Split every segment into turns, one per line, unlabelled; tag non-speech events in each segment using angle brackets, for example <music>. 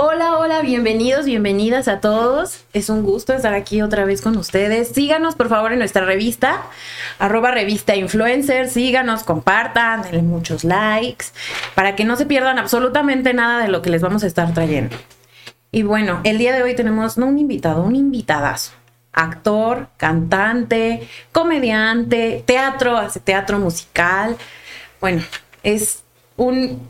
Hola, hola, bienvenidos, bienvenidas a todos. Es un gusto estar aquí otra vez con ustedes. Síganos por favor en nuestra revista, arroba revista influencer. Síganos, compartan, denle muchos likes para que no se pierdan absolutamente nada de lo que les vamos a estar trayendo. Y bueno, el día de hoy tenemos no un invitado, un invitadazo. Actor, cantante, comediante, teatro, hace teatro musical. Bueno, es un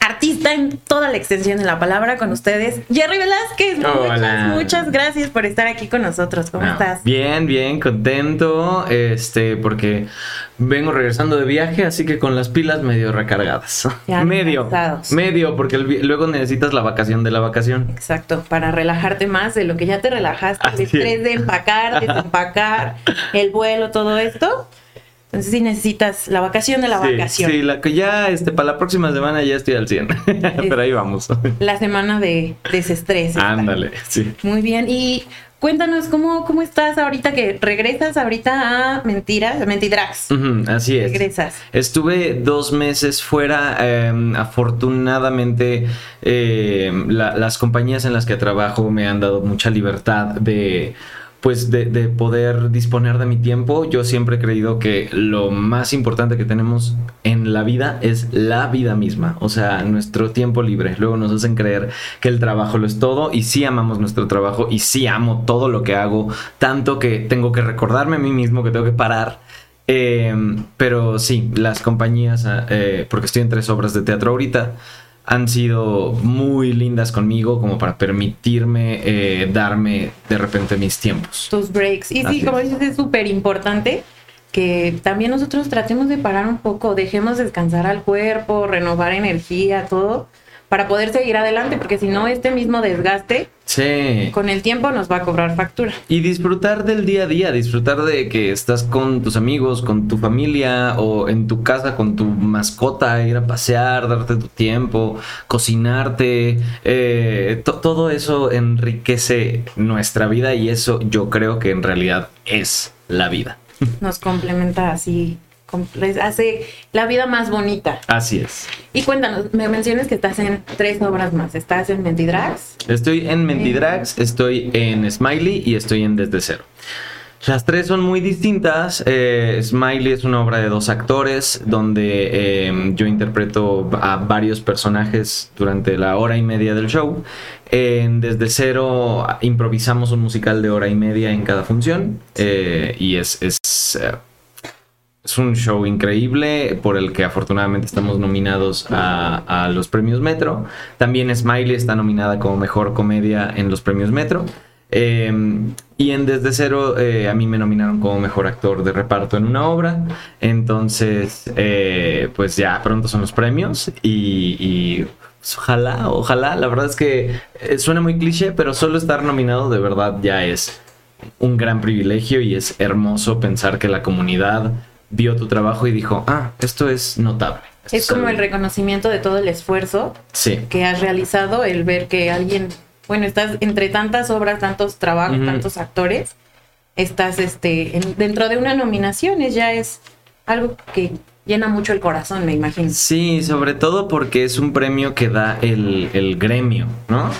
artista en toda la extensión de la palabra con ustedes. Jerry Velázquez, muchas, muchas gracias por estar aquí con nosotros. ¿Cómo estás?
Bien, bien, contento, este, porque vengo regresando de viaje, así que con las pilas medio recargadas. <laughs> medio, medio, porque luego necesitas la vacación de la vacación.
Exacto, para relajarte más de lo que ya te relajaste, el estrés de empacar, desempacar, <laughs> el vuelo, todo esto. Entonces sí necesitas la vacación de la vacación.
Sí, la que ya este, para la próxima semana ya estoy al 100. <laughs> Pero ahí vamos.
La semana de desestrés.
Ándale, sí.
Muy bien. Y cuéntanos cómo, cómo estás ahorita que regresas ahorita a Mentiras, Mentidrax.
así es. Regresas. Estuve dos meses fuera. Em, afortunadamente, em, las compañías en las que trabajo me han dado mucha libertad de pues de, poder disponer de mi tiempo. Yo siempre he creído que lo más importante que tenemos en la vida es la vida misma, o sea, nuestro tiempo libre. Luego nos hacen creer que el trabajo lo es todo y sí amamos nuestro trabajo y sí amo todo lo que hago, tanto que tengo que recordarme a mí mismo que tengo que parar. Eh, pero sí, las compañías, eh, porque estoy en tres obras de teatro ahorita, han sido muy lindas conmigo como para permitirme eh, darme de repente mis tiempos.
Tus breaks. Y sí, como dices, es súper importante que también nosotros tratemos de parar un poco, dejemos descansar al cuerpo, renovar energía, todo, para poder seguir adelante, porque si no, este mismo desgaste con el tiempo nos va a cobrar factura.
Y disfrutar del día a día, disfrutar de que estás con tus amigos, con tu familia o en tu casa con tu mascota, ir a pasear, darte tu tiempo, cocinarte, eh, todo eso enriquece nuestra vida y eso yo creo que en realidad es la vida.
Nos complementa así hace la vida más bonita.
Así es.
Y cuéntanos, me mencionas que estás en tres obras más. ¿Estás en Mentidrags?
Estoy en Mentidrags, estoy en Smiley y estoy en Desde Cero. Las tres son muy distintas. Eh, Smiley es una obra de dos actores donde em, yo interpreto a varios personajes durante la hora y media del show. En Desde Cero improvisamos un musical de hora y media en cada función eh, y es, es eh, es un show increíble por el que afortunadamente estamos nominados a, los premios Metro. También Smiley está nominada como mejor comedia en los premios Metro. Em, y en Desde Cero eh, a mí me nominaron como mejor actor de reparto en una obra. Entonces, eh, pues ya pronto son los premios y, pues, ojalá, ojalá. La verdad es que eh, suena muy cliché, pero solo estar nominado de verdad ya es un gran privilegio y es hermoso pensar que la comunidad vio tu trabajo y dijo, ah, esto es notable.
es como el reconocimiento de todo el esfuerzo que has realizado, el ver que alguien, bueno, estás entre tantas obras, tantos trabajos, tantos actores, estás este, dentro de una nominación, es, ya es algo que llena mucho el corazón, me imagino.
Sí, sobre todo porque es un premio que da el, el gremio, ¿no?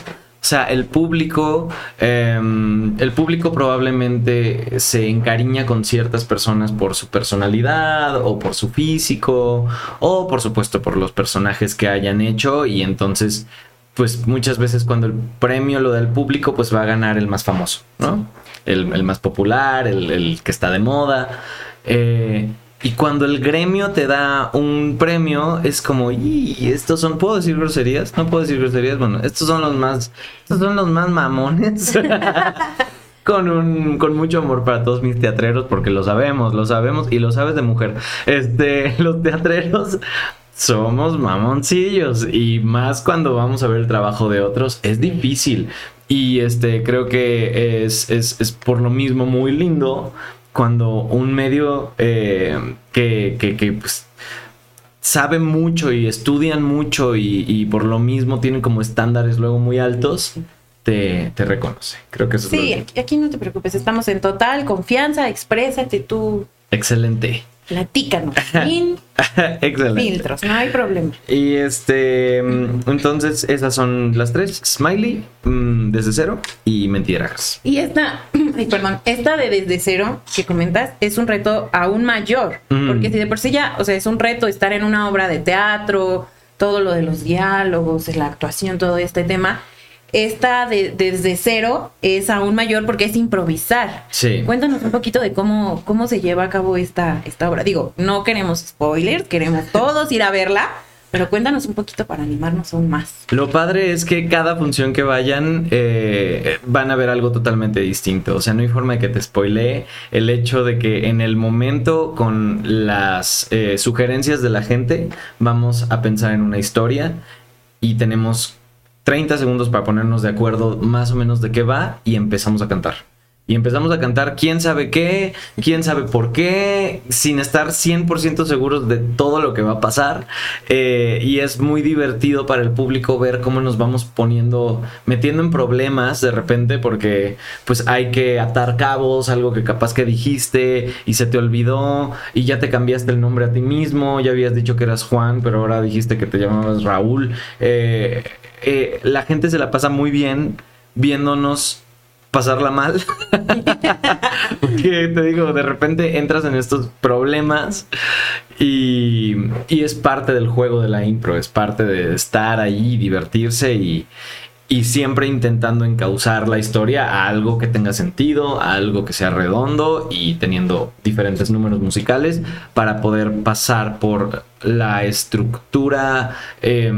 O sea, el público, em, el público probablemente se encariña con ciertas personas por su personalidad o por su físico o por supuesto por los personajes que hayan hecho y entonces pues muchas veces cuando el premio lo da el público pues va a ganar el más famoso, ¿no? El, más popular, el, el, que está de moda. Eh, y cuando el gremio te da un premio, es como, y estos son, ¿puedo decir groserías? No puedo decir groserías, bueno, estos son los más, estos son los más mamones. <laughs> con un, con mucho amor para todos mis teatreros, porque lo sabemos, lo sabemos, y lo sabes de mujer. Este, <laughs> los teatreros somos mamoncillos, y más cuando vamos a ver el trabajo de otros, es difícil. Y este, creo que es, es, es por lo mismo muy lindo cuando un medio eh, que, pues, sabe mucho y estudian mucho y, por lo mismo tienen como estándares luego muy altos, te, reconoce. Creo que eso
sí,
es
aquí no te preocupes, estamos en total confianza, exprésate tú.
Excelente.
Platícanos. Sin <laughs>
Excelente.
filtros, no hay problema.
Y este, mm, entonces esas son las tres: Smiley, mm, desde cero y Mentirajas.
Y esta, <clears throat> ay, perdón, esta de desde cero que comentas es un reto aún mayor.
Mm.
Porque si de por sí ya, o sea, es un reto estar en una obra de teatro, todo lo de los diálogos, la actuación, todo este tema. Esta de desde cero es aún mayor porque es improvisar.
Sí.
Cuéntanos un poquito de cómo, cómo se lleva a cabo esta, esta obra. Digo, no queremos spoilers, queremos todos ir a verla, pero cuéntanos un poquito para animarnos aún más.
Lo padre es que cada función que vayan eh, van a ver algo totalmente distinto. O sea, no hay forma de que te spoilee el hecho de que en el momento con las eh, sugerencias de la gente vamos a pensar en una historia y tenemos 30 segundos para ponernos de acuerdo más o menos de qué va y empezamos a cantar. Y empezamos a cantar quién sabe qué, quién sabe por qué, sin estar 100% seguros de todo lo que va a pasar. Eh, y es muy divertido para el público ver cómo nos vamos poniendo, metiendo en problemas de repente porque pues hay que atar cabos, algo que capaz que dijiste y se te olvidó y ya te cambiaste el nombre a ti mismo, ya habías dicho que eras Juan, pero ahora dijiste que te llamabas Raúl. Eh, eh, la gente se la pasa muy bien viéndonos pasarla mal. <laughs> Porque te digo, de repente entras en estos problemas y, y, es parte del juego de la impro, es parte de estar ahí, divertirse y, y siempre intentando encauzar la historia a algo que tenga sentido, a algo que sea redondo y teniendo diferentes números musicales para poder pasar por la estructura, eh,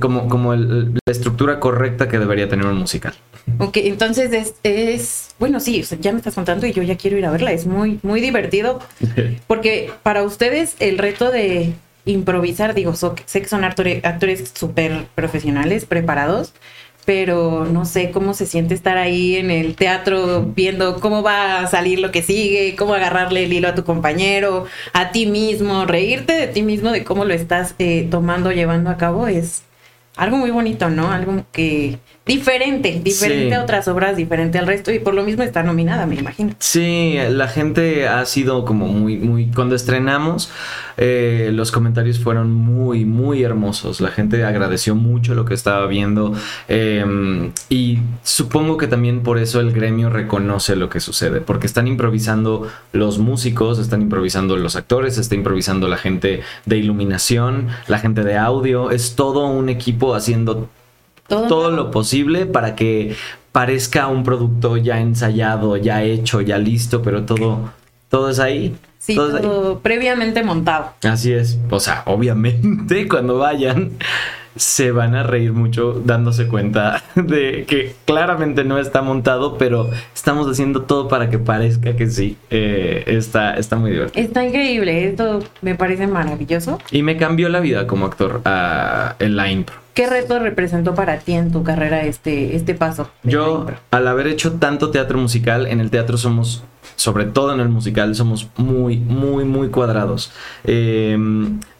como, como el, la estructura correcta que debería tener un musical.
Ok, entonces es, es, bueno, sí, ya me estás contando y yo ya quiero ir a verla, es muy, muy divertido, <laughs> porque para ustedes el reto de improvisar, digo, so, sé que son actores, actores súper profesionales, preparados, pero no sé cómo se siente estar ahí en el teatro viendo cómo va a salir lo que sigue, cómo agarrarle el hilo a tu compañero, a ti mismo, reírte de ti mismo, de cómo lo estás eh, tomando, llevando a cabo, es algo muy bonito, ¿no? Algo que diferente, diferente sí. a otras obras, diferente al resto y por lo mismo está nominada, me imagino.
Sí, la gente ha sido como muy, muy, cuando estrenamos, eh, los comentarios fueron muy, muy hermosos. La gente agradeció mucho lo que estaba viendo eh, y supongo que también por eso el gremio reconoce lo que sucede, porque están improvisando los músicos, están improvisando los actores, está improvisando la gente de iluminación, la gente de audio, es todo un equipo haciendo todo, todo lo posible para que parezca un producto ya ensayado, ya hecho, ya listo, pero todo, todo es ahí.
Sí, todo, todo previamente montado.
Así es. O sea, obviamente <laughs> cuando vayan se van a reír mucho dándose cuenta <laughs> de que claramente no está montado, pero estamos haciendo todo para que parezca que sí. Eh, está, está muy divertido.
Está increíble, esto me parece maravilloso.
Y me cambió la vida como actor uh, en la impro.
¿Qué reto representó para ti en tu carrera este, este paso?
Yo, al haber hecho tanto teatro musical, en el teatro somos, sobre todo en el musical, somos muy, muy, muy cuadrados. Eh,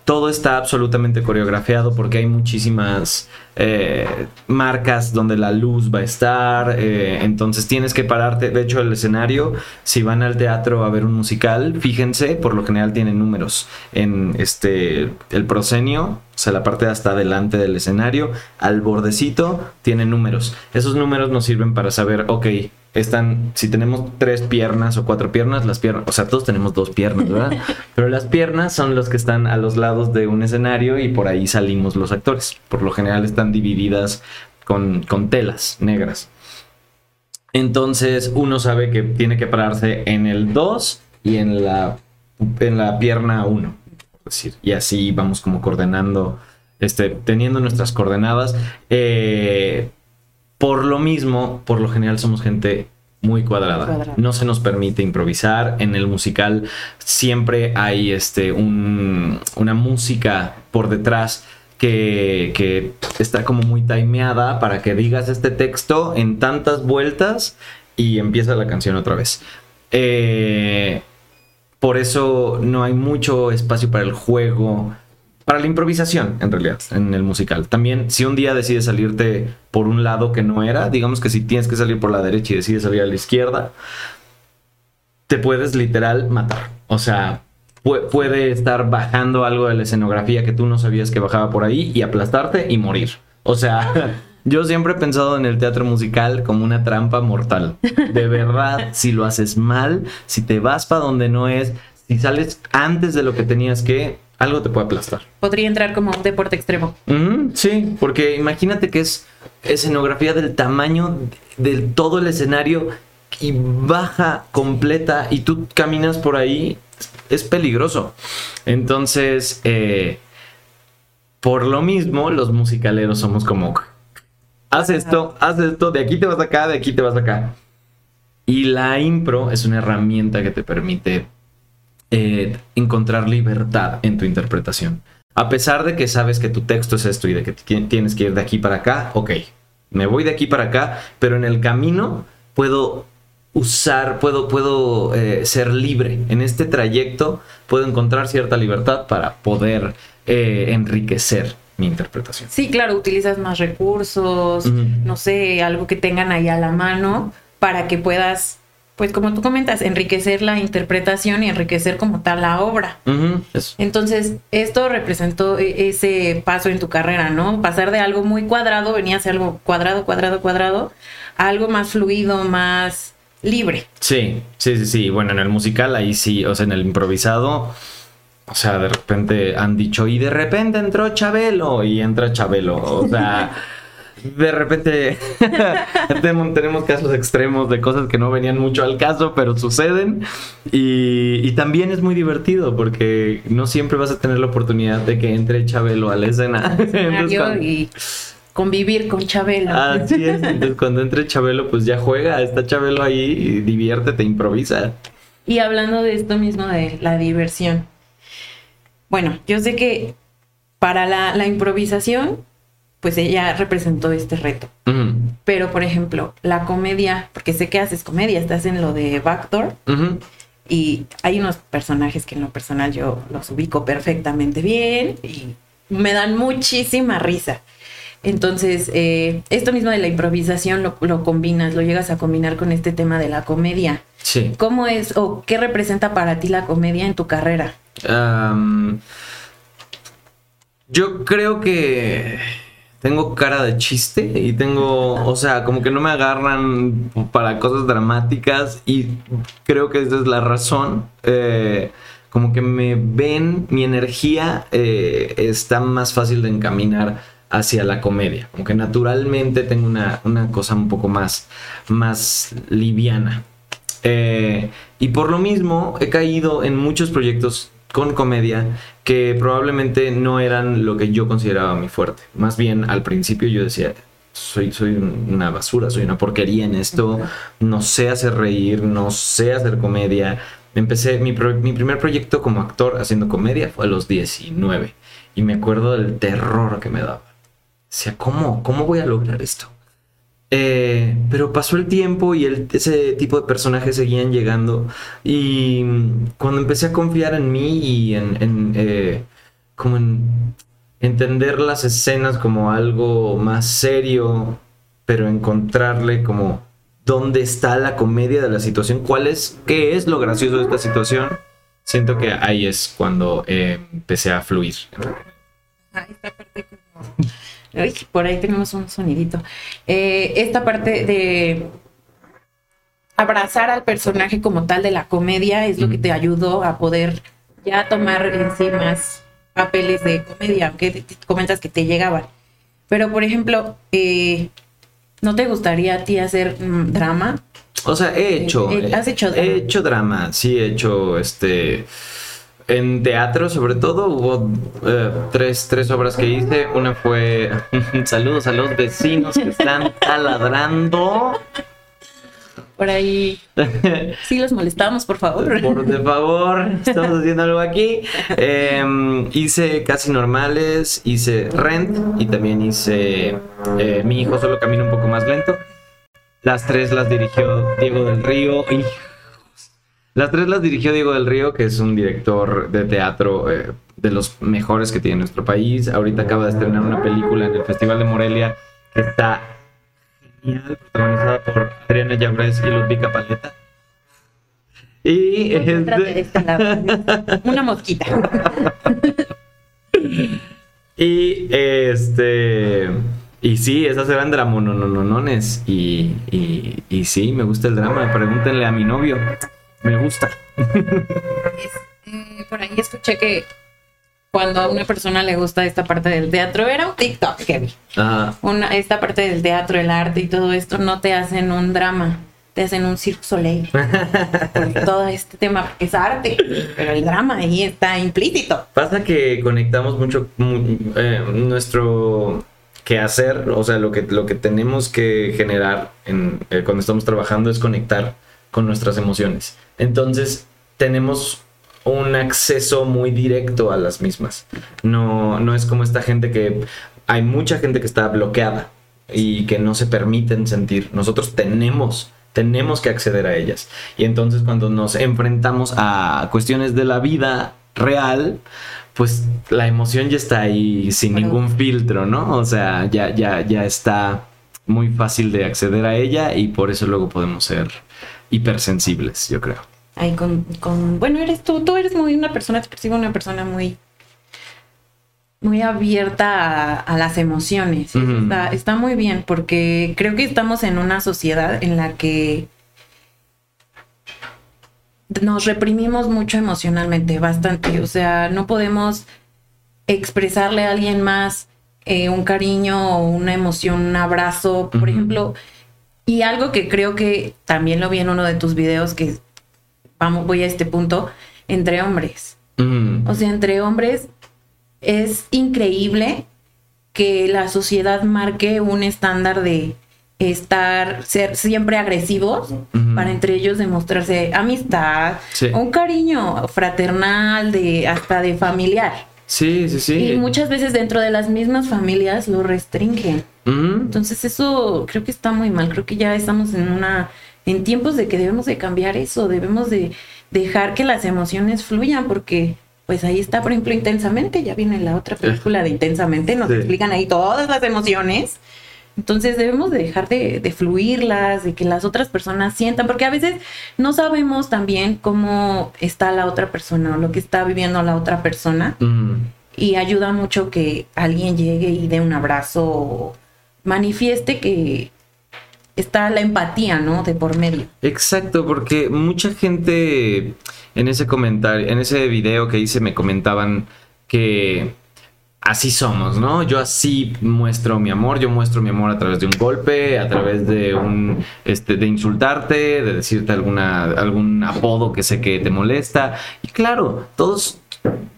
todo está absolutamente coreografiado porque hay muchísimas eh, marcas donde la luz va a estar. Eh, entonces tienes que pararte. De hecho, el escenario, si van al teatro a ver un musical, fíjense, por lo general tiene números en este el proscenio, o sea, la parte hasta adelante del escenario, al bordecito, tiene números. Esos números nos sirven para saber, ok, están, si tenemos tres piernas o cuatro piernas, las piernas, o sea, todos tenemos dos piernas, ¿verdad? <laughs> Pero las piernas son los que están a los lados de un escenario y por ahí salimos los actores. Por lo general están divididas con, con telas negras. Entonces uno sabe que tiene que pararse en el 2 y en la, en la pierna 1. Decir, y así vamos como coordenando, este, teniendo nuestras coordenadas. Eh, por lo mismo, por lo general somos gente muy cuadrada. cuadrada. No se nos permite improvisar. En el musical siempre hay este, un, una música por detrás que, que, está como muy timeada para que digas este texto en tantas vueltas y empieza la canción otra vez. Eh, por eso no hay mucho espacio para el juego para la improvisación, en realidad, en el musical. También, si un día decides salirte por un lado que no era, digamos que si tienes que salir por la derecha y decides salir a la izquierda, te puedes literal matar. O sea, pu- puede estar bajando algo de la escenografía que tú no sabías que bajaba por ahí y aplastarte y morir. O sea, <laughs> yo siempre he pensado en el teatro musical como una trampa mortal. De verdad, si lo haces mal, si te vas para donde no es, si sales antes de lo que tenías que, algo te puede aplastar.
Podría entrar como un deporte extremo.
Sí, porque imagínate que es escenografía del tamaño de, de todo el escenario y baja completa y tú caminas por ahí, es peligroso. Entonces, eh, por lo mismo, los musicaleros somos como, haz esto, haz esto, de aquí te vas acá, de aquí te vas acá. Y la impro es una herramienta que te permite eh, encontrar libertad en tu interpretación. A pesar de que sabes que tu texto es esto y de que ti- tienes que ir de aquí para acá, ok, me voy de aquí para acá, pero en el camino puedo usar, puedo, puedo eh, ser libre. En este trayecto puedo encontrar cierta libertad para poder eh, enriquecer mi interpretación.
Sí, claro, utilizas más recursos, no sé, algo que tengan ahí a la mano para que puedas, pues como tú comentas, enriquecer la interpretación y enriquecer como tal la obra.
Eso.
Entonces, esto representó e- ese paso en tu carrera, ¿no? Pasar de algo muy cuadrado, venía a ser algo cuadrado, cuadrado, cuadrado, a algo más fluido, más libre.
Sí, sí, sí, sí. Bueno, en el musical ahí sí, o sea, en el improvisado, o sea, de repente han dicho, y de repente entró Chabelo, y entra Chabelo. O sea, <laughs> de repente <laughs> tenemos, casos extremos de cosas que no venían mucho al caso, pero suceden. Y, y también es muy divertido porque no siempre vas a tener la oportunidad de que entre Chabelo a la escena. <laughs> Entonces,
escenario
cuando-
y convivir con Chabelo.
Así es, <laughs> entonces cuando entre Chabelo, pues ya juega, está Chabelo ahí y diviértete, improvisa.
Y hablando de esto mismo de la diversión. Bueno, yo sé que para la, la improvisación, pues ella representó este reto. Pero, por ejemplo, la comedia, porque sé que haces comedia, estás en lo de Backdoor y hay unos personajes que en lo personal yo los ubico perfectamente bien y me dan muchísima risa. Entonces, eh, esto mismo de la improvisación lo, lo combinas, lo llegas a combinar con este tema de la comedia.
Sí.
¿Cómo es o qué representa para ti la comedia en tu carrera?
Yo creo que tengo cara de chiste y tengo, o sea, como que no me agarran para cosas dramáticas y creo que esa es la razón. Eh, como que me ven, mi energía eh, está más fácil de encaminar hacia la comedia. Como que naturalmente tengo una, una cosa un poco más, más liviana. Eh, y por lo mismo he caído en muchos proyectos con comedia que probablemente no eran lo que yo consideraba mi fuerte. Más bien al principio yo decía, soy, soy una basura, soy una porquería en esto, no sé hacer reír, no sé hacer comedia. Empecé mi, pro- mi primer proyecto como actor haciendo comedia fue a los 19 y me acuerdo del terror que me daba. Decía, ¿cómo? ¿Cómo voy a lograr esto? Eh, pero pasó el tiempo y el- ese tipo de personajes seguían llegando. Y mm, cuando empecé a confiar en mí y en, en, eh, como en entender las escenas como algo más serio, pero encontrarle como dónde está la comedia de la situación, cuál es, qué es lo gracioso de esta situación, siento que ahí es cuando eh, empecé a fluir.
Ah, esta parte como... Uy, por ahí tenemos un sonidito. Eh, esta parte de abrazar al personaje como tal de la comedia es lo que te ayudó a poder ya tomar en sí más papeles de comedia, aunque comentas que te llegaban. Pero, por ejemplo, eh, ¿no te gustaría a ti hacer mm, drama?
O sea, he hecho.
Eh, ¿has hecho drama?
He hecho drama, sí, he hecho este. En teatro, sobre todo, hubo eh, tres, tres obras que hice. Una fue. <laughs> Saludos a los vecinos que están taladrando.
Por ahí <laughs> sí los molestamos, por favor.
Por de favor, estamos haciendo algo aquí. Eh, hice Casi Normales, hice Rent y también hice eh, Mi hijo solo camina un poco más lento. Las tres las dirigió Diego del Río. Hijos. Las tres las dirigió Diego del Río, que es un director de teatro eh, de los mejores que tiene nuestro país. Ahorita acaba de estrenar una película en el Festival de Morelia que está genial, protagonizada por Adriana Llabrés y Ludvika Paleta. Y este.
Una mosquita. <laughs>
y este y sí, esas eran dramonononones y, y, y sí, me gusta el drama. Pregúntenle a mi novio. Me gusta.
Eh, por ahí escuché que cuando a una persona le gusta esta parte del teatro, era un TikTok que vi.
Ajá.
Una, esta parte del teatro, el arte y todo esto, no te hacen un drama, te hacen un circo soleil. <laughs> Todo este tema, porque es arte, pero el drama ahí está implícito.
Pasa que conectamos mucho mu- eh, nuestro quehacer, o sea, lo que, lo que tenemos que generar en, eh, cuando estamos trabajando es conectar con nuestras emociones. Entonces, tenemos un acceso muy directo a las mismas. No, no es como esta gente que hay mucha gente que está bloqueada y que no se permiten sentir. Nosotros tenemos tenemos que acceder a ellas. Y entonces cuando nos enfrentamos a cuestiones de la vida real, pues la emoción ya está ahí sin ningún filtro, ¿no? O sea, ya, ya, ya está muy fácil de acceder a ella y por eso luego podemos ser hipersensibles, yo creo.
Ahí con, con, bueno, eres tú, tú eres muy una persona expresiva, una persona muy, muy abierta a, a las emociones. Está, está muy bien porque creo que estamos en una sociedad en la que nos reprimimos mucho emocionalmente, bastante. O sea, no podemos expresarle a alguien más eh, un cariño o una emoción, un abrazo, por ejemplo. Y algo que creo que también lo vi en uno de tus videos, que vamos, voy a este punto, entre hombres.
Mm,
O sea, entre hombres es increíble que la sociedad marque un estándar de estar, ser siempre agresivos para entre ellos demostrarse amistad,
Sí.
un cariño fraternal, de hasta de familiar.
Sí, sí, sí.
Y muchas veces dentro de las mismas familias lo restringen. Entonces eso creo que está muy mal. Creo que ya estamos en una en tiempos de que debemos de cambiar eso, debemos de dejar que las emociones fluyan porque pues ahí está, por ejemplo, intensamente, ya viene la otra película de intensamente, nos
Sí.
explican ahí todas las emociones. Entonces debemos de dejar de, de fluirlas, de que las otras personas sientan, porque a veces no sabemos también cómo está la otra persona o lo que está viviendo la otra persona
Mm.
y ayuda mucho que alguien llegue y dé un abrazo o manifieste que está la empatía, ¿no? De por medio.
Exacto, porque mucha gente en ese comentario, en ese video que hice me comentaban que así somos, ¿no? Yo así muestro mi amor, yo muestro mi amor a través de un golpe, a través de un este de insultarte, de decirte alguna algún apodo que sé que te molesta. Y claro, todos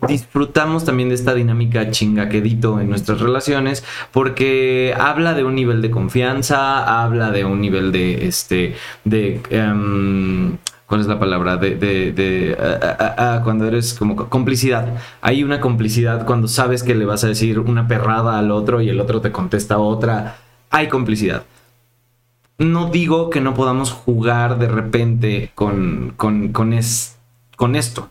disfrutamos también de esta dinámica chingaquedito en nuestras relaciones porque habla de un nivel de confianza, habla de un nivel de este de em, ¿Cuál es la palabra? De, de, de ah, ah, ah, cuando eres como co- complicidad. Hay una complicidad cuando sabes que le vas a decir una perrada al otro y el otro te contesta otra. Hay complicidad. No digo que no podamos jugar de repente con, con, con, es- con esto.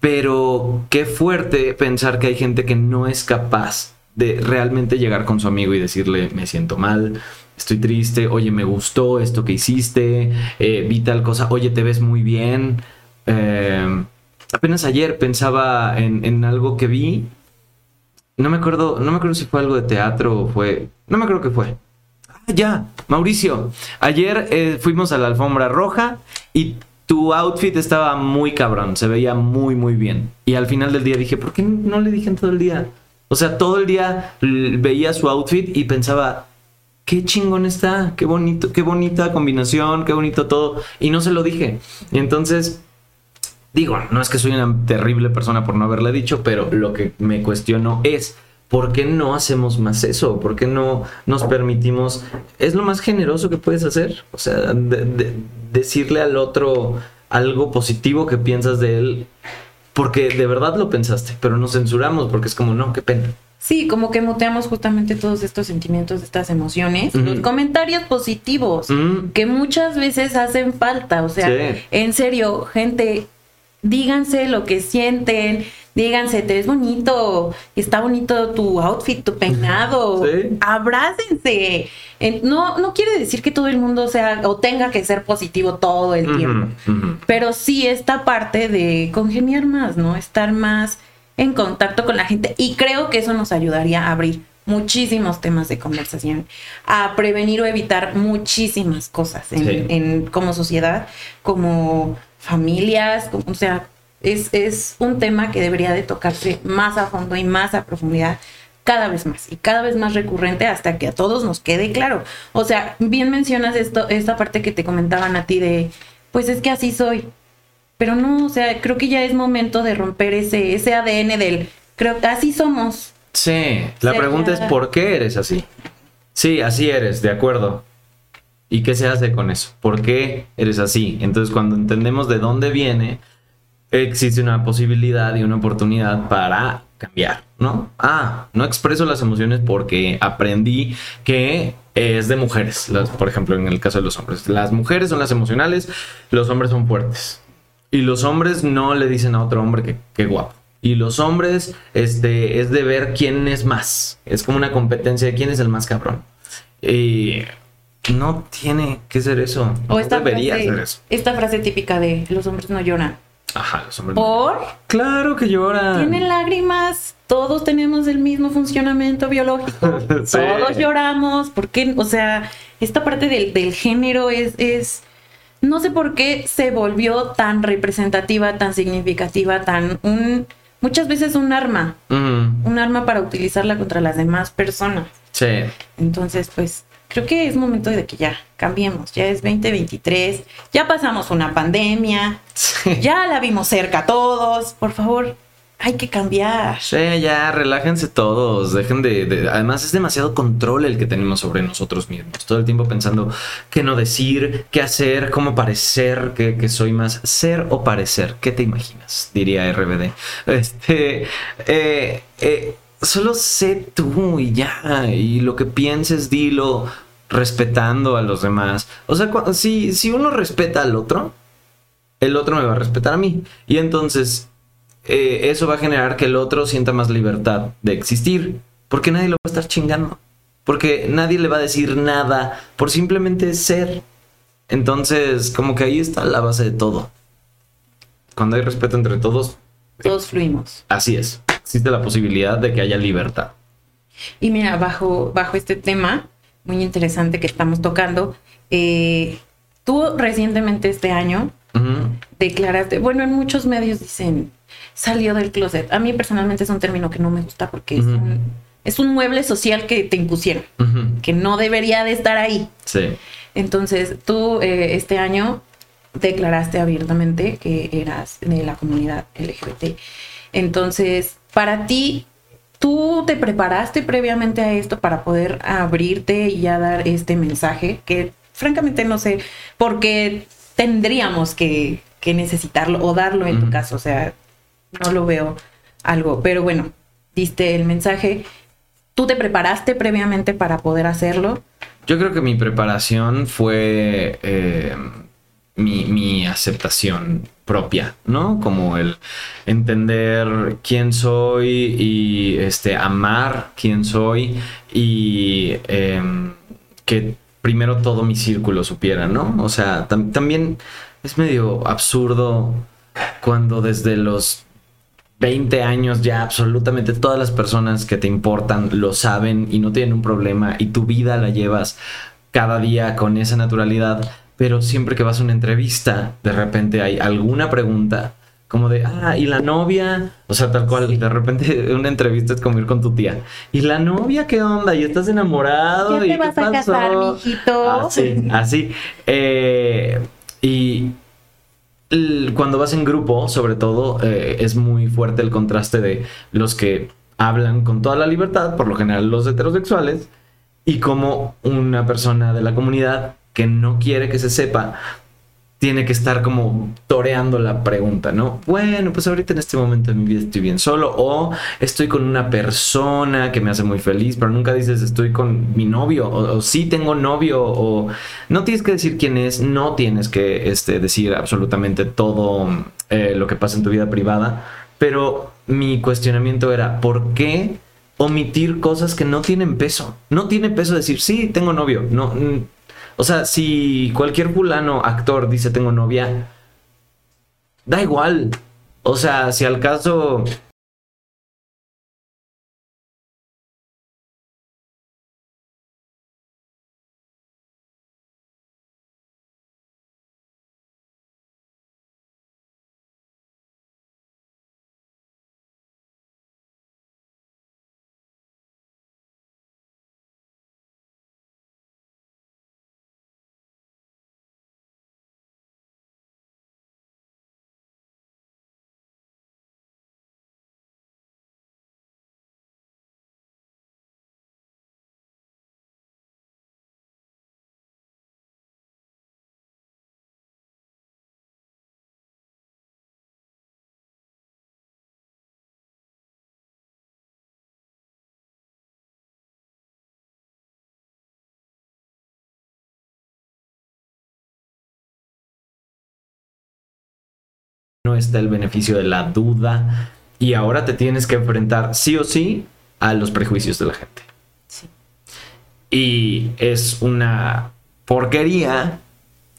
Pero qué fuerte pensar que hay gente que no es capaz de realmente llegar con su amigo y decirle, me siento mal, estoy triste, oye, me gustó esto que hiciste, eh, vi tal cosa, oye, te ves muy bien. Eh, apenas ayer pensaba en, algo que vi. No me acuerdo, no me acuerdo si fue algo de teatro o fue. No me acuerdo qué fue. Ah, ya, Mauricio. Ayer eh, fuimos a la alfombra roja y tu outfit estaba muy cabrón, se veía muy, muy bien. Y al final del día dije, ¿por qué no le dije en todo el día? O sea, todo el día veía su outfit y pensaba, qué chingón está, qué bonito, qué bonita combinación, qué bonito todo. Y no se lo dije. Y entonces, digo, no es que soy una terrible persona por no haberle dicho, pero lo que me cuestiono es, ¿por qué no hacemos más eso? ¿Por qué no nos permitimos? Es lo más generoso que puedes hacer. O sea, de- de- decirle al otro algo positivo que piensas de él. Porque de verdad lo pensaste, pero nos censuramos porque es como, no, qué pena.
Sí, como que muteamos justamente todos estos sentimientos, estas emociones, los comentarios positivos, que muchas veces hacen falta. O sea,
Sí.
en serio, gente, díganse lo que sienten, díganse, te ves bonito, está bonito tu outfit, tu peinado, <laughs>
Sí.
abrácense. No, no quiere decir que todo el mundo sea o tenga que ser positivo todo el tiempo. Pero sí esta parte de congeniar más, ¿no? Estar más en contacto con la gente. Y creo que eso nos ayudaría a abrir muchísimos temas de conversación, a prevenir o evitar muchísimas cosas en,
Sí.
en- como sociedad, como familias, como- o sea, es, es un tema que debería de tocarse más a fondo y más a profundidad cada vez más y cada vez más recurrente hasta que a todos nos quede claro. O sea, bien mencionas esto, esta parte que te comentaban a ti de, pues es que así soy. Pero no, o sea, creo que ya es momento de romper ese, ese ADN del, creo que así somos.
Sí, la pregunta es ¿por qué eres así? Sí, así eres, de acuerdo. ¿Y qué se hace con eso? ¿Por qué eres así? Entonces, cuando entendemos de dónde viene, existe una posibilidad y una oportunidad para cambiar, ¿no? Ah, no expreso las emociones porque aprendí que es de mujeres, las- por ejemplo, en el caso de los hombres. Las mujeres son las emocionales, los hombres son fuertes. Y los hombres no le dicen a otro hombre que, que guapo. Y los hombres, este, es de ver quién es más. Es como una competencia de quién es el más cabrón. Y no tiene que ser eso.
O
no
esta
debería
frase,
ser eso.
esta frase típica de los hombres no lloran.
Ajá, los hombres. no-
Por
Claro que lloran.
tienen lágrimas, todos tenemos el mismo funcionamiento biológico, <laughs>
Sí.
todos lloramos, porque, o sea, esta parte del, del género es, es, no sé por qué se volvió tan representativa, tan significativa, tan un, muchas veces un arma, un arma para utilizarla contra las demás personas.
Sí.
Entonces, pues creo que es momento de que ya cambiemos. Ya es 2023, ya pasamos una pandemia,
Sí.
ya la vimos cerca todos. Por favor, hay que cambiar.
Sí, ya, relájense todos, dejen de, de- Además es demasiado control el que tenemos sobre nosotros mismos. Todo el tiempo pensando qué no decir, qué hacer, cómo parecer, que, soy más ser o parecer. ¿Qué te imaginas? Diría RBD. Este... eh, eh, solo sé tú y ya, y lo que pienses, dilo respetando a los demás. O sea, si, si uno respeta al otro, el otro me va a respetar a mí. Y entonces eh, eso va a generar que el otro sienta más libertad de existir. Porque nadie lo va a estar chingando. Porque nadie le va a decir nada por simplemente ser. Entonces, como que ahí está la base de todo. Cuando hay respeto entre todos,
Todos fluimos.
así es. Existe la posibilidad de que haya libertad.
Y mira, bajo, bajo este tema muy interesante que estamos tocando, eh, tú recientemente este año declaraste, bueno, en muchos medios dicen, salió del closet. A mí personalmente es un término que no me gusta porque es, un, es un mueble social que te impusieron, que no debería de estar ahí.
Sí.
Entonces, tú eh, este año declaraste abiertamente que eras de la comunidad LGBT. Entonces, para ti, ¿tú te preparaste previamente a esto para poder abrirte y ya dar este mensaje? Que francamente no sé por qué tendríamos que, que necesitarlo o darlo en tu caso. O sea, no lo veo algo. Pero bueno, diste el mensaje. ¿Tú te preparaste previamente para poder hacerlo?
Yo creo que mi preparación fue eh, mi, mi aceptación propia, ¿no? Como el entender quién soy y este, amar quién soy y em, que primero todo mi círculo supiera, ¿no? O sea, tam- también es medio absurdo cuando desde los 20 años ya absolutamente todas las personas que te importan lo saben y no tienen un problema y tu vida la llevas cada día con esa naturalidad, pero siempre que vas a una entrevista, de repente hay alguna pregunta como de, ah, ¿y la novia? O sea, tal cual, de repente <laughs> una entrevista es como ir con tu tía. ¿Y la novia qué onda? ¿Y estás enamorado?
Ya
¿Y
te
qué
vas a casar,
pasó?"
mijito.
Así, así. Eh, y cuando vas en grupo, sobre todo, eh, es muy fuerte el contraste de los que hablan con toda la libertad, por lo general los heterosexuales, y como una persona de la comunidad que no quiere que se sepa, tiene que estar como toreando la pregunta, ¿no? Bueno, pues ahorita en este momento de mi vida estoy bien solo o estoy con una persona que me hace muy feliz, pero nunca dices estoy con mi novio o, sí tengo novio o no tienes que decir quién es, no tienes que este, decir absolutamente todo eh, lo que pasa en tu vida privada, pero mi cuestionamiento era, ¿por qué omitir cosas que no tienen peso? No tiene peso decir, sí, tengo novio. No, o sea, si cualquier fulano, actor, dice tengo novia, da igual. O sea, si al caso no está el beneficio de la duda y ahora te tienes que enfrentar sí o sí a los prejuicios de la gente.
Sí.
Y es una porquería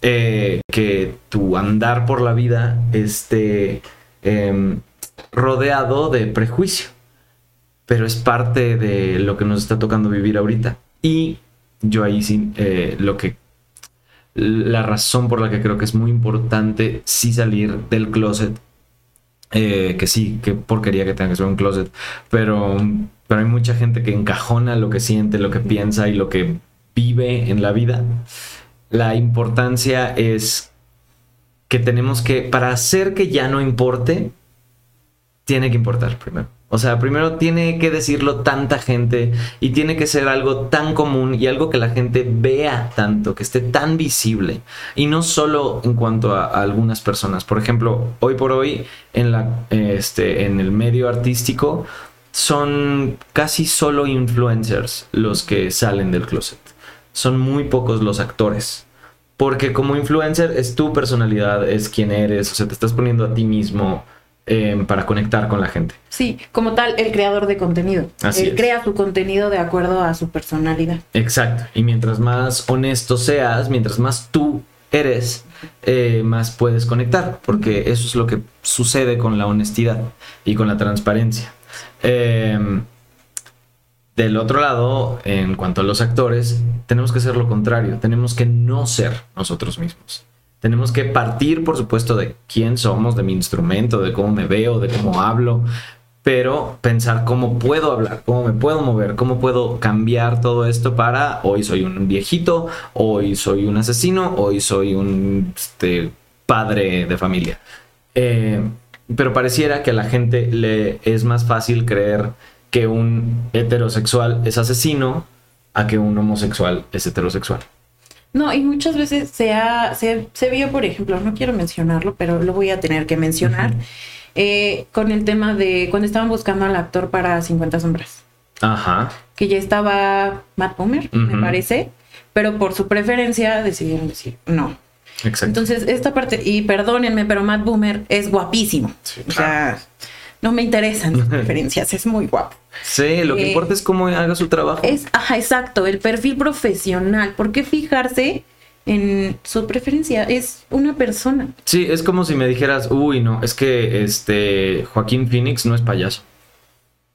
eh, que tu andar por la vida esté em, rodeado de prejuicio. Pero es parte de lo que nos está tocando vivir ahorita. Y yo ahí sí, eh, lo que la razón por la que creo que es muy importante sí salir del closet. Eh, que sí, que porquería que tenga que ser un closet. Pero, pero hay mucha gente que encajona lo que siente, lo que piensa y lo que vive en la vida. La importancia es que tenemos que, para hacer que ya no importe, tiene que importar primero. O sea, primero tiene que decirlo tanta gente y tiene que ser algo tan común y algo que la gente vea tanto, que esté tan visible. Y no solo en cuanto a, algunas personas. Por ejemplo, hoy por hoy en, la, este, en el medio artístico son casi solo influencers los que salen del closet. Son muy pocos los actores. Porque como influencer es tu personalidad, es quien eres, o sea, te estás poniendo a ti mismo Em, para conectar con la gente.
Sí, como tal, el creador de contenido.
Así
Él crea su contenido de acuerdo a su personalidad.
Exacto. Y mientras más honesto seas, mientras más tú eres, eh, más puedes conectar, porque eso es lo que sucede con la honestidad y con la transparencia. Em, del otro lado, en cuanto a los actores, tenemos que hacer lo contrario, tenemos que no ser nosotros mismos. Tenemos que partir, por supuesto, de quién somos, de mi instrumento, de cómo me veo, de cómo hablo, pero pensar cómo puedo hablar, cómo me puedo mover, cómo puedo cambiar todo esto para hoy soy un viejito, hoy soy un asesino, hoy soy un este, padre de familia. Eh, pero pareciera que a la gente le es más fácil creer que un heterosexual es asesino a que un homosexual es heterosexual.
No, y muchas veces se, ha, se, vio, por ejemplo, no quiero mencionarlo, pero lo voy a tener que mencionar, eh, con el tema de cuando estaban buscando al actor para 50 sombras.
Ajá.
Que ya estaba Matt Boomer, me parece, pero por su preferencia decidieron decir no.
Exacto.
Entonces, esta parte, y perdónenme, pero Matt Boomer es guapísimo. O sea, no me interesan sus preferencias, es muy guapo.
Sí, lo que eh, importa es cómo haga su trabajo.
Es, ajá, exacto, el perfil profesional. ¿Por qué fijarse en su preferencia? Es una persona.
Sí, es como si me dijeras, uy, no, es que este Joaquín Phoenix no es payaso.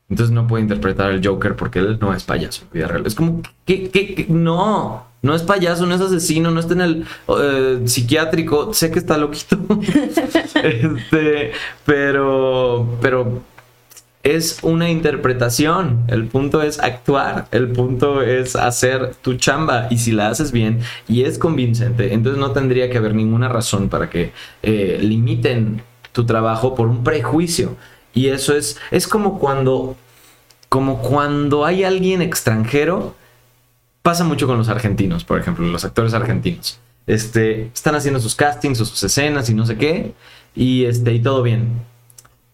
Entonces no puede interpretar al Joker porque él no es payaso Es como, ¿qué, qué, No, no es payaso, no es asesino, no está en el eh, psiquiátrico. Sé que está loquito. <laughs> este, pero, pero es una interpretación. El punto es actuar. El punto es hacer tu chamba. Y si la haces bien y es convincente, entonces no tendría que haber ninguna razón para que eh, limiten tu trabajo por un prejuicio. Y eso es, es como cuando, como cuando hay alguien extranjero, pasa mucho con los argentinos, por ejemplo, los actores argentinos. Este, están haciendo sus castings o sus escenas y no sé qué, y este, y todo bien.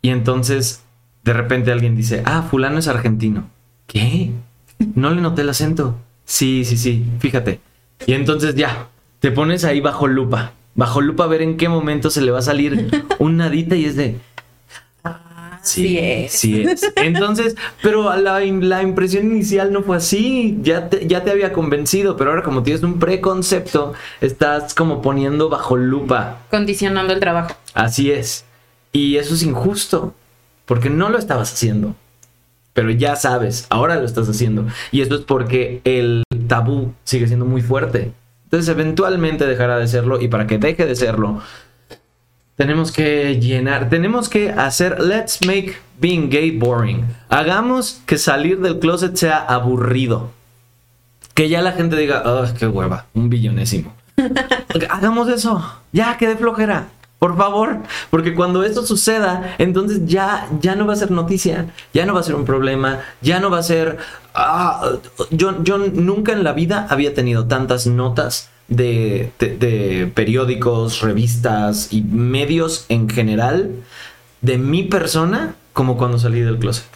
Y entonces, de repente alguien dice, ah, fulano es argentino. ¿Qué? No le noté el acento. Sí, sí, sí, fíjate. Y entonces ya, te pones ahí bajo lupa, bajo lupa a ver en qué momento se le va a salir <laughs> un nadita y es de,
Sí es.
Sí es. Entonces, pero la, la impresión inicial no fue así. Ya te, ya te había convencido, pero ahora como tienes un preconcepto, estás como poniendo bajo lupa.
Condicionando el trabajo.
Así es. Y eso es injusto, porque no lo estabas haciendo. Pero ya sabes, ahora lo estás haciendo. Y esto es porque el tabú sigue siendo muy fuerte. Entonces eventualmente dejará de serlo y para que deje de serlo, tenemos que llenar, tenemos que hacer, let's make being gay boring. Hagamos que salir del closet sea aburrido. Que ya la gente diga, oh, qué hueva, un billonésimo. <laughs> Hagamos eso, ya, que de flojera. Por favor, porque cuando esto suceda, entonces ya, ya no va a ser noticia, ya no va a ser un problema, ya no va a ser... Ah, yo, yo nunca en la vida había tenido tantas notas de, de, de, periódicos, revistas y medios en general de mi persona como cuando salí del closet.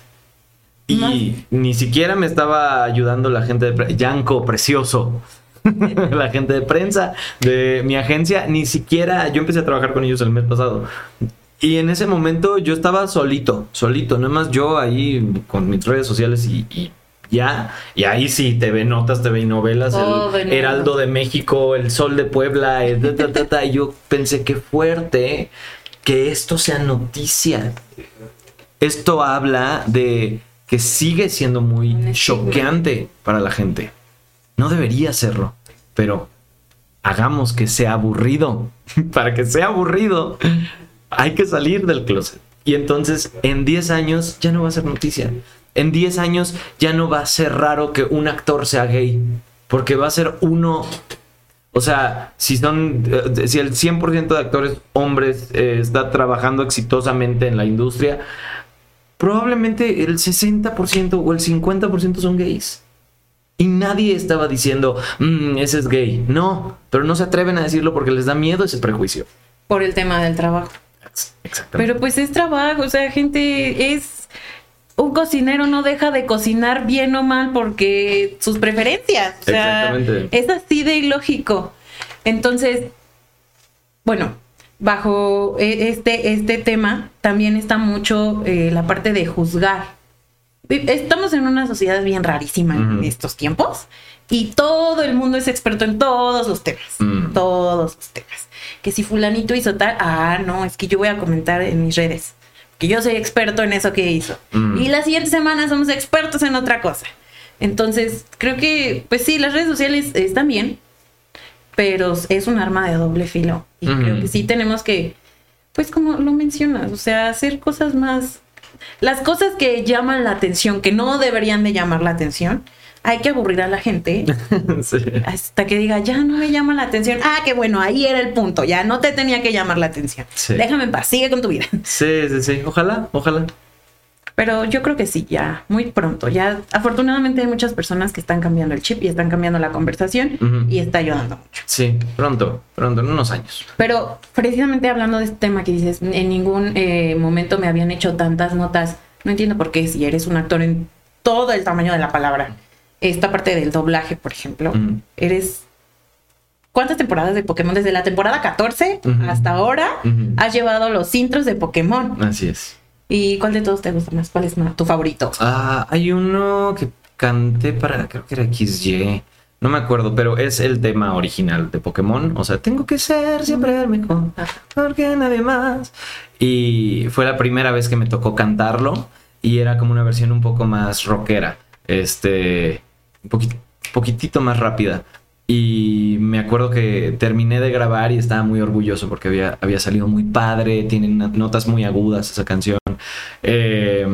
Y ni siquiera me estaba ayudando la gente de Yanko, precioso. <laughs> la gente de prensa de mi agencia, ni siquiera yo empecé a trabajar con ellos el mes pasado. Y en ese momento yo estaba solito, solito, nada más yo ahí con mis redes sociales y, y ya. Y ahí sí, TV Notas, TV Novelas, oh, el Heraldo de México, El Sol de Puebla, el ta, ta, ta, y yo pensé que fuerte que esto sea noticia. Esto habla de que sigue siendo muy choqueante para la gente. No debería serlo, pero hagamos que sea aburrido. <laughs> para que sea aburrido, hay que salir del closet. Y entonces en 10 años ya no va a ser noticia. En 10 años ya no va a ser raro que un actor sea gay. Porque va a ser uno. O sea, si son. Si el 100% de actores hombres eh, está trabajando exitosamente en la industria, probablemente el 60% o el 50% son gays. Y nadie estaba diciendo, mmm, ese es gay. No, pero no se atreven a decirlo porque les da miedo ese prejuicio.
Por el tema del trabajo.
Exactamente.
Pero pues es trabajo, o sea, gente es un cocinero no deja de cocinar bien o mal porque sus preferencias. O sea, es así de ilógico. Entonces, bueno, bajo este, este tema también está mucho eh, la parte de juzgar. Estamos en una sociedad bien rarísima uh -huh. en estos tiempos y todo el mundo es experto en todos los temas, mm. todos los temas. Que si fulanito hizo tal, ah, no, es que yo voy a comentar en mis redes que yo soy experto en eso que hizo. Mm. Y la siguiente semana somos expertos en otra cosa. Entonces, creo que, pues sí, las redes sociales están bien, pero es un arma de doble filo. Y mm. creo que sí tenemos que, pues como lo mencionas, o sea, hacer cosas más... Las cosas que llaman la atención, que no deberían de llamar la atención, hay que aburrir a la gente <laughs> sí. hasta que diga, ya no me llama la atención. Ah, qué bueno, ahí era el punto, ya no te tenía que llamar la atención. Sí. Déjame en paz, sigue con tu vida. <laughs>
Sí, sí, sí, ojalá, ojalá.
Pero yo creo que sí, ya muy pronto. Ya afortunadamente hay muchas personas que están cambiando el chip y están cambiando la conversación uh -huh. y está ayudando mucho.
Sí, pronto, pronto, en unos años.
Pero precisamente hablando de este tema que dices, en ningún eh, momento me habían hecho tantas notas. No entiendo por qué si eres un actor en todo el tamaño de la palabra esta parte del doblaje, por ejemplo, mm. eres... ¿Cuántas temporadas de Pokémon? Desde la temporada 14 uh -huh. hasta ahora uh -huh. has llevado los intros de Pokémon.
Así es.
¿Y cuál de todos te gusta más? ¿Cuál es tu favorito?
Ah, hay uno que canté para, creo que era XY. No me acuerdo, pero es el tema original de Pokémon. O sea, tengo que ser siempre el mejor, porque nadie más. Y fue la primera vez que me tocó cantarlo. Y era como una versión un poco más rockera. Este un poquit poquitito más rápida. Y me acuerdo que terminé de grabar y estaba muy orgulloso porque había, había salido muy padre, tiene notas muy agudas esa canción. Eh,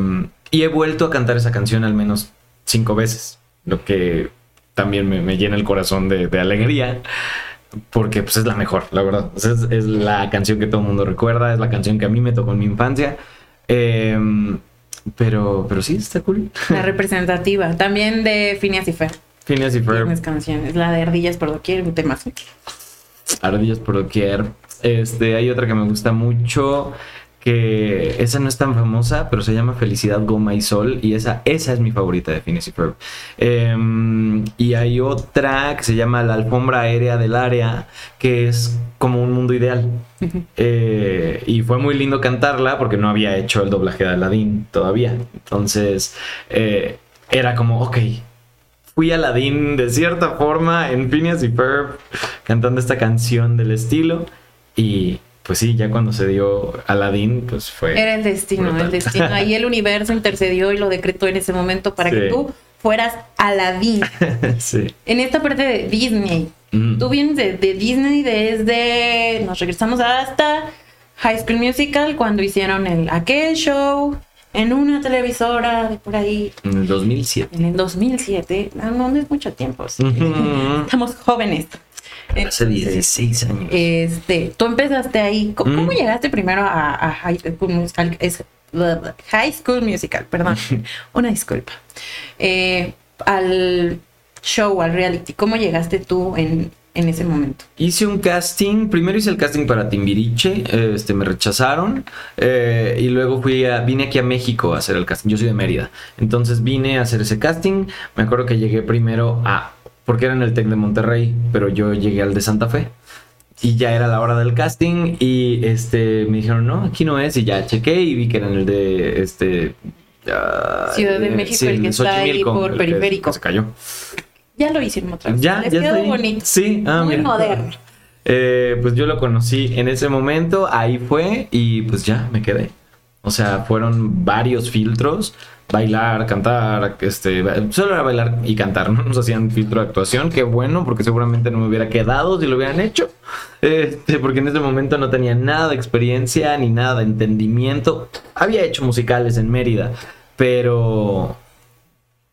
y he vuelto a cantar esa canción al menos cinco veces, lo que también me, llena el corazón de, alegría. Porque pues es la mejor, la verdad. Es, la canción que todo el mundo recuerda, es la canción que a mí me tocó en mi infancia. Eh, pero, pero sí, está cool.
La representativa. También de Phineas y Fer.
Phineas y Fer.
Tienes canciones. La de Ardillas por doquier, un tema
Ardillas por doquier. Este, hay otra que me gusta mucho que esa no es tan famosa, pero se llama Felicidad, Goma y Sol, y esa, esa es mi favorita de Phineas y Ferb. Em, y hay otra que se llama La Alfombra Aérea del Área, que es como un mundo ideal. Eh, y fue muy lindo cantarla porque no había hecho el doblaje de Aladdin todavía. Entonces, eh, era como, ok, fui Aladdin de cierta forma en Phineas y Ferb cantando esta canción del estilo y pues sí, ya cuando se dio Aladdin, pues fue.
Era el destino, el destino. Ahí el universo intercedió y lo decretó en ese momento para que tú fueras Aladdin. <laughs> sí. En esta parte de Disney. Mm. Tú vienes de, Disney desde. Nos regresamos hasta High School Musical cuando hicieron el aquel show en una televisora de por ahí.
En el 2007.
En el 2007. No, no es mucho tiempo. <laughs> Estamos jóvenes.
Hace 16 años.
Este, tú empezaste ahí. ¿Cómo, mm. llegaste primero a, High School Musical? High School Musical, perdón. <laughs> Una disculpa. Eh, al show, al reality. ¿Cómo llegaste tú en, ese momento?
Hice un casting, primero hice el casting para Timbiriche, este, me rechazaron eh, y luego fui a, vine aquí a México a hacer el casting, yo soy de Mérida, entonces vine a hacer ese casting, me acuerdo que llegué primero a porque era en el TEC de Monterrey, pero yo llegué al de Santa Fe. Y ya era la hora del casting y este me dijeron, no, aquí no es. Y ya chequé y vi que era en el de este...
Ciudad de México, el que está ahí por periférico.
se cayó.
Ya lo hicieron otra vez.
Ya, ya quedó
bonito.
Sí,
ah, Muy moderno.
Eh, pues yo lo conocí en ese momento, ahí fue y pues ya me quedé. O sea, fueron varios filtros bailar, cantar, este, solo era bailar y cantar, no <laughs> nos hacían filtro de actuación, qué bueno, porque seguramente no me hubiera quedado si lo hubieran hecho, este, porque en ese momento no tenía nada de experiencia ni nada de entendimiento. Había hecho musicales en Mérida, pero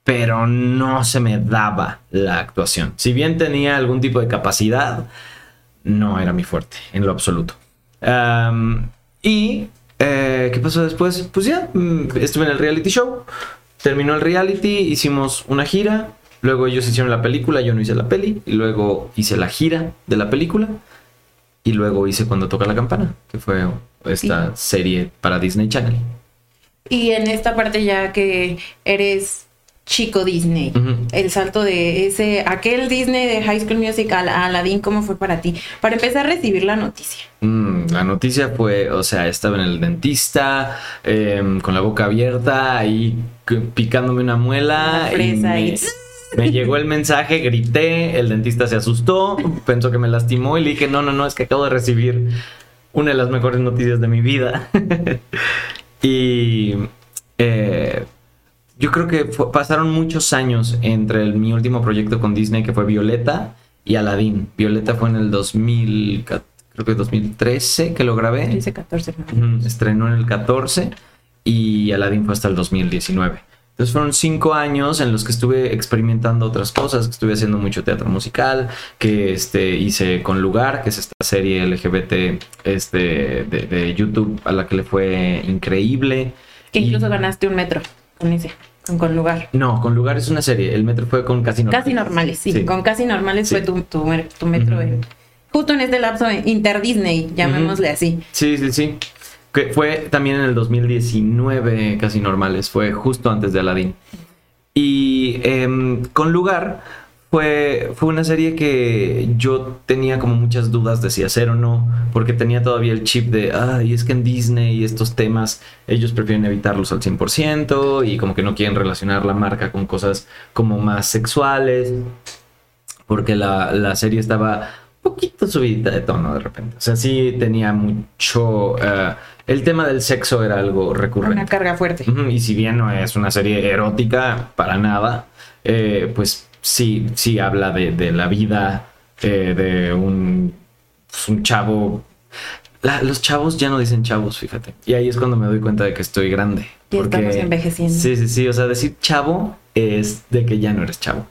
pero no se me daba la actuación. Si bien tenía algún tipo de capacidad, no era mi fuerte, en lo absoluto. y eh, ¿Qué pasó después? Pues ya, mm, estuve en el reality show. Terminó el reality, hicimos una gira. Luego ellos hicieron la película, yo no hice la peli. Y luego hice la gira de la película. Y luego hice Cuando toca la campana, que fue esta serie para Disney Channel.
Y en esta parte ya que eres chico Disney. El salto de ese, aquel Disney de High School Musical a Aladdin, ¿cómo fue para ti? Para empezar a recibir la noticia.
Mm, la noticia fue, o sea, estaba en el dentista, em, con la boca abierta, ahí picándome una muela. y me, llegó el mensaje, grité, el dentista se asustó, pensó que me lastimó y le dije, no, no, no, es que acabo de recibir una de las mejores noticias de mi vida. <laughs> y... Eh, yo creo que pasaron muchos años entre mi último proyecto con Disney, que fue Violeta, y Aladdin. Violeta fue en el 2000, creo que 2013 que lo grabé.
13, 14.
Estrenó en el 14 y Aladdin fue hasta el 2019. Entonces fueron cinco años en los que estuve experimentando otras cosas, que estuve haciendo mucho teatro musical, que este, hice con Lugar, que es esta serie LGBT este, de, YouTube a la que le fue increíble.
Que incluso ganaste un metro con lugar.
No, con lugar es una serie. El metro fue con casi
normales. Casi normales, sí. Con casi normales fue tu, tu, metro. justo en este lapso Inter Disney, llamémosle así.
Sí, sí, sí. Que fue también en el 2019, casi normales. Fue justo antes de Aladdin. Y em, con lugar fue, fue una serie que yo tenía como muchas dudas de si hacer o no, porque tenía todavía el chip de, ay, es que en Disney estos temas ellos prefieren evitarlos al 100% y como que no quieren relacionar la marca con cosas como más sexuales, porque la, serie estaba un poquito subida de tono de repente. O sea, sí tenía mucho... Eh, el tema del sexo era algo recurrente.
Una carga fuerte.
Y si bien no es una serie erótica para nada, eh, pues sí, sí habla de, la vida eh, de un, pues, un chavo. los chavos ya no dicen chavos, fíjate. Y ahí es cuando me doy cuenta de que estoy grande.
Y estamos envejeciendo.
Sí, sí, sí. O sea, decir chavo es de que ya no eres chavo.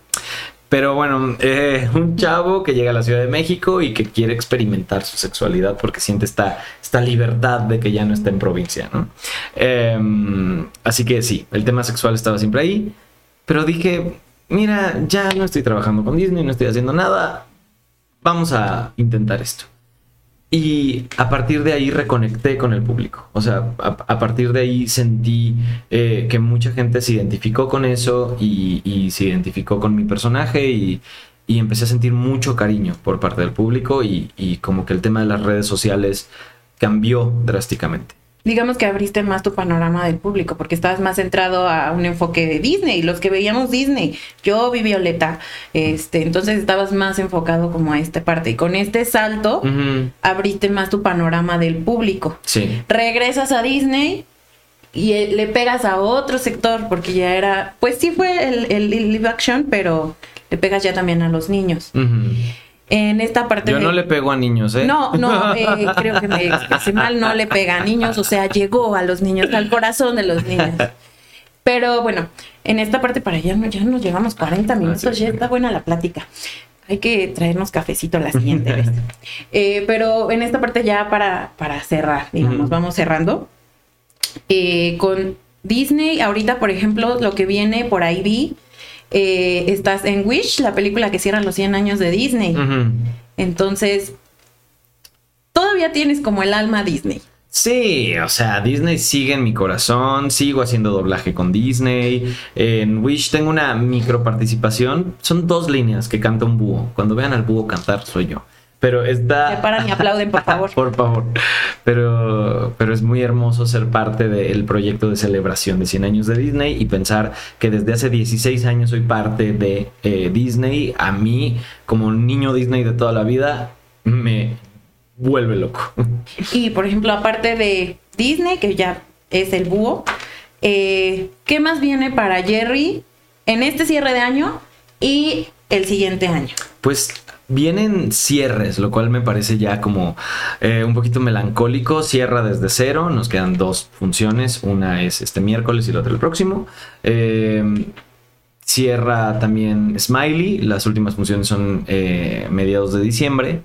Pero bueno, eh, un chavo que llega a la Ciudad de México y que quiere experimentar su sexualidad porque siente esta, esta libertad de que ya no está en provincia, ¿no? Em, así que sí, el tema sexual estaba siempre ahí. Pero dije, mira, ya no estoy trabajando con Disney, no estoy haciendo nada, vamos a intentar esto. Y a partir de ahí reconecté con el público. O sea, a, partir de ahí sentí eh, que mucha gente se identificó con eso y, y se identificó con mi personaje y, empecé a sentir mucho cariño por parte del público y como que el tema de las redes sociales cambió drásticamente
digamos que abriste más tu panorama del público, porque estabas más centrado a un enfoque de Disney, los que veíamos Disney, yo vi Violeta, este, entonces estabas más enfocado como a esta parte, y con este salto abriste más tu panorama del público.
Sí.
Regresas a Disney y eh, le pegas a otro sector, porque ya era, pues sí fue el, el live action, pero le pegas ya también a los niños. En esta parte
Yo
de-
no le pego a niños, ¿eh?
no, no, <laughs> eh, creo que me expresé mal, no le pega a niños, o sea, llegó a los niños, al corazón de los niños. Pero bueno, en esta parte para allá no, ya nos llevamos 40 minutos,
Ah, sí.
ya está buena la plática. Hay que traernos cafecito la siguiente vez. <laughs> Eh, pero en esta parte ya para, para cerrar, digamos, vamos cerrando. Eh, con Disney, ahorita, por ejemplo, lo que viene por ahí vi, eh, estás en Wish, la película que cierra los 100 años de Disney. Entonces, todavía tienes como el alma Disney.
Sí, o sea, Disney sigue en mi corazón, sigo haciendo doblaje con Disney. En Wish tengo una micro participación. Son dos líneas que canta un búho. Cuando vean al búho cantar, soy yo. Pero está.
Se paran y aplauden, por favor. <laughs>
por favor. Pero, pero es muy hermoso ser parte del proyecto de celebración de 100 años de Disney y pensar que desde hace 16 años soy parte de eh, Disney. A mí, como niño Disney de toda la vida, me vuelve loco.
Y por ejemplo, aparte de Disney, que ya es el búho, eh, ¿qué más viene para Jerry en este cierre de año y el siguiente año?
Pues vienen cierres, lo cual me parece ya como eh, un poquito melancólico. Cierra desde cero, nos quedan dos funciones, una es este miércoles y la otra el próximo. Eh, cierra también Smiley, las últimas funciones son eh, mediados de diciembre.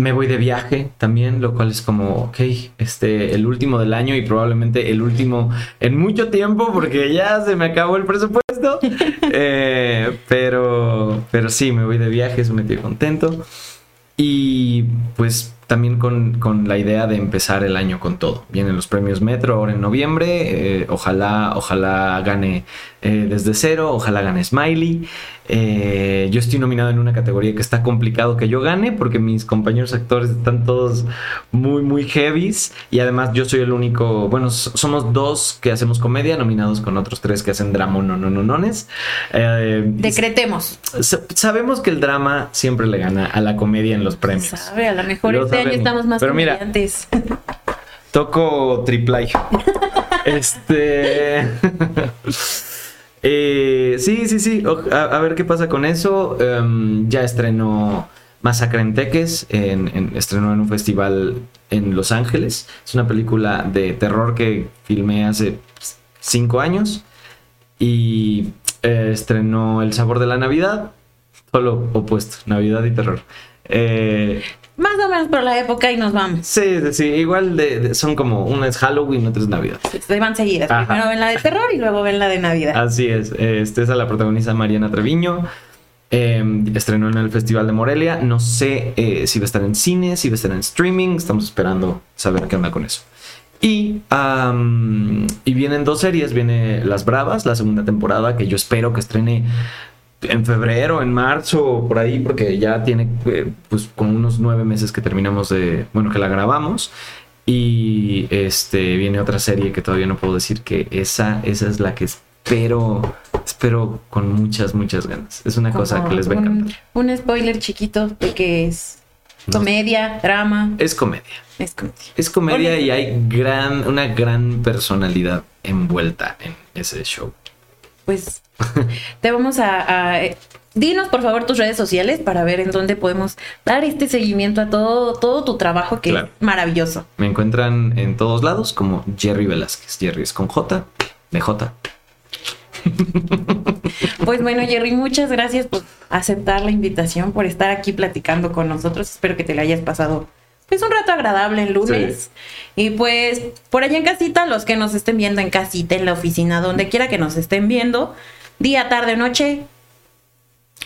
Me voy de viaje también, lo cual es como, ok, este, el último del año y probablemente el último en mucho tiempo porque ya se me acabó el presupuesto. <laughs> Eh, pero, pero sí, me voy de viaje, eso me tiene contento. Y pues también con, con la idea de empezar el año con todo. Vienen los premios Metro ahora en noviembre. eh, ojalá, ojalá gane eh, desde cero, ojalá gane Smiley. Eh, yo estoy nominado en una categoría que está complicado que yo gane porque mis compañeros actores están todos muy, muy heavies. Y además yo soy el único, bueno, somos dos que hacemos comedia, nominados con otros tres que hacen drama no, no, no, nones. Eh,
Decretemos.
Sa- Sabemos que el drama siempre le gana a la comedia en los premios.
Sabe, a lo mejor año
sabemos.
estamos más
Pero mira. <laughs> Toco triplay. <laughs> este. <laughs> Eh, sí, sí, sí. A, a ver qué pasa con eso. Em, ya estrenó Masacre en Teques. En, en- estrenó en un festival en Los Ángeles. Es una película de terror que filmé hace cinco años. Y eh, estrenó El sabor de la Navidad. Solo opuesto, Navidad y terror. Eh,
Más o menos por la época y nos vamos.
Sí, sí, igual de, de- son como una es Halloween, otra es Navidad.
Se van seguidas.
Ajá.
Primero ven la de terror y luego ven la de Navidad.
Así es, este es a la protagonista Mariana Treviño. eh, estrenó en el Festival de Morelia. No sé eh, si va a estar en cine, si va a estar en streaming. Estamos esperando saber qué onda con eso. Y, am, y vienen dos series. Viene Las Bravas, la segunda temporada, que yo espero que estrene en febrero, en marzo, por ahí, porque ya tiene eh, pues como unos nueve meses que terminamos de, bueno, que la grabamos. Y este viene otra serie que todavía no puedo decir que esa, esa es la que espero, espero con muchas, muchas ganas. Es una cosa que les va a encantar.
Un, spoiler chiquito de que es
No.
comedia, drama.
Es comedia.
Es comedia.
Es comedia y hay gran, una gran personalidad envuelta en ese show.
Pues te vamos a, a- Dinos por favor tus redes sociales para ver en dónde podemos dar este seguimiento a todo, todo tu trabajo que
Claro.
es maravilloso.
Me encuentran en todos lados como Jerry Velázquez. Jerry es con J, de J. <laughs>
Pues bueno, Jerry, muchas gracias por aceptar la invitación, por estar aquí platicando con nosotros. Espero que te la hayas pasado pues un rato agradable el lunes. Y pues por allá en casita, los que nos estén viendo en casita, en la oficina, donde quiera que nos estén viendo, día, tarde, noche,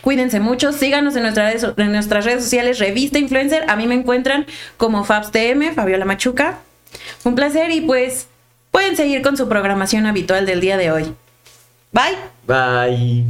Cuídense mucho, síganos en, nuestras en nuestras redes sociales, Revista Influencer. A mí me encuentran como FabsTM, Fabiola Machuca. Un placer y pues pueden seguir con su programación habitual del día de hoy. Bye.
Bye.